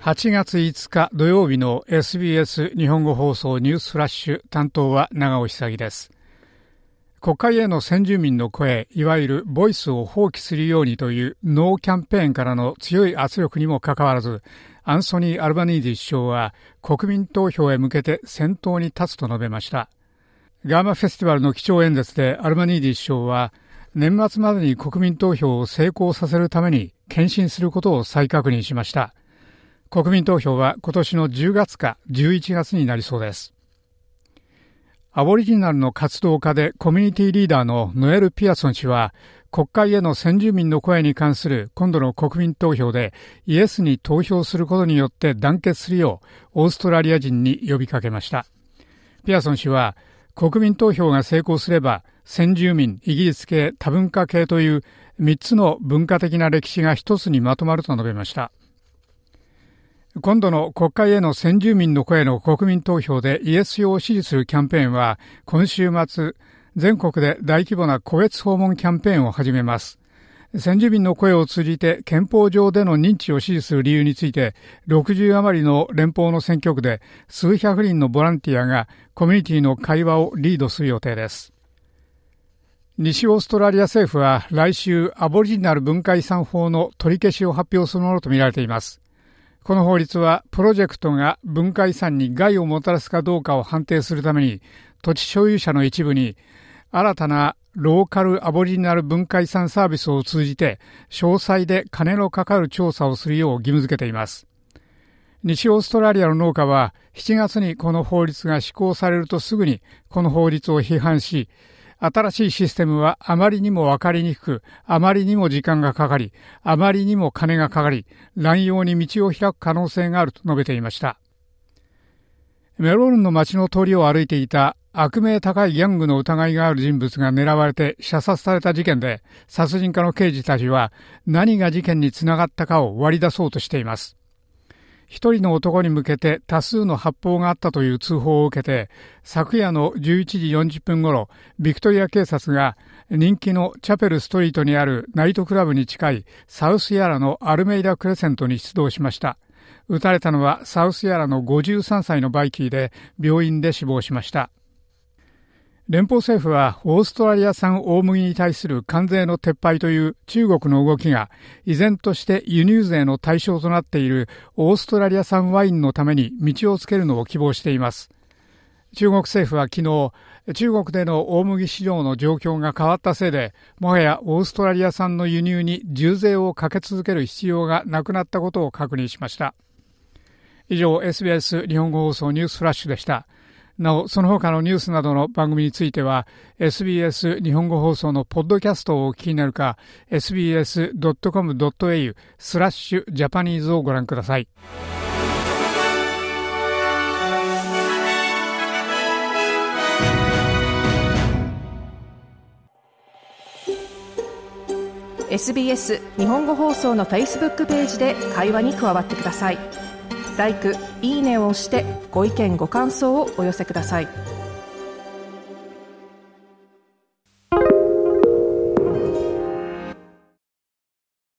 8月5日土曜日の SBS 日本語放送ニュースフラッシュ担当は長尾久です。国会への先住民の声、いわゆるボイスを放棄するようにというノーキャンペーンからの強い圧力にもかかわらず、アンソニー・アルバニーディ首相は国民投票へ向けて先頭に立つと述べました。ガーマフェスティバルの基調演説でアルバニーディ首相は、年末までに国民投票を成功させるために献身することを再確認しました。国民投票は今年の10月か11月になりそうです。アボリジナルの活動家でコミュニティリーダーのノエル・ピアソン氏は、国会への先住民の声に関する今度の国民投票でイエスに投票することによって団結するようオーストラリア人に呼びかけました。ピアソン氏は国民投票が成功すれば先住民、イギリス系、多文化系という3つの文化的な歴史が一つにまとまると述べました。今度の国会への先住民の声の国民投票でイエス票を支持するキャンペーンは今週末全国で大規模な個別訪問キャンペーンを始めます。先住民の声を通じて憲法上での認知を支持する理由について60余りの連邦の選挙区で数百人のボランティアがコミュニティの会話をリードする予定です。西オーストラリア政府は来週アボリジナル文化遺産法の取り消しを発表するものとみられています。この法律はプロジェクトが文化遺産に害をもたらすかどうかを判定するために土地所有者の一部に新たなローカルアボリジナル文化遺産サービスを通じて詳細で金のかかる調査をするよう義務付けています。西オーストラリアの農家は7月にこの法律が施行されるとすぐにこの法律を批判し新しいシステムはあまりにもわかりにくく、あまりにも時間がかかり、あまりにも金がかかり、乱用に道を開く可能性があると述べていました。メロルンの街の通りを歩いていた悪名高いギャングの疑いがある人物が狙われて射殺された事件で、殺人家の刑事たちは何が事件につながったかを割り出そうとしています。一人の男に向けて多数の発砲があったという通報を受けて、昨夜の11時40分ごろ、ビクトリア警察が人気のチャペルストリートにあるナイトクラブに近いサウスヤラのアルメイダクレセントに出動しました。撃たれたのはサウスヤラの53歳のバイキーで病院で死亡しました。連邦政府はオーストラリア産大麦に対する関税の撤廃という中国の動きが依然として輸入税の対象となっているオーストラリア産ワインのために道をつけるのを希望しています。中国政府は昨日、中国での大麦市場の状況が変わったせいで、もはやオーストラリア産の輸入に重税をかけ続ける必要がなくなったことを確認しました。以上、SBS 日本語放送ニュースフラッシュでした。なお、その他のニュースなどの番組については、SBS 日本語放送のポッドキャストをお聞きになるか、sbs.com.au スラッシュジャパニーズをご覧ください。SBS 日本語放送の Facebook ページで会話に加わってください。「いいね」を押してご意見ご感想をお寄せください。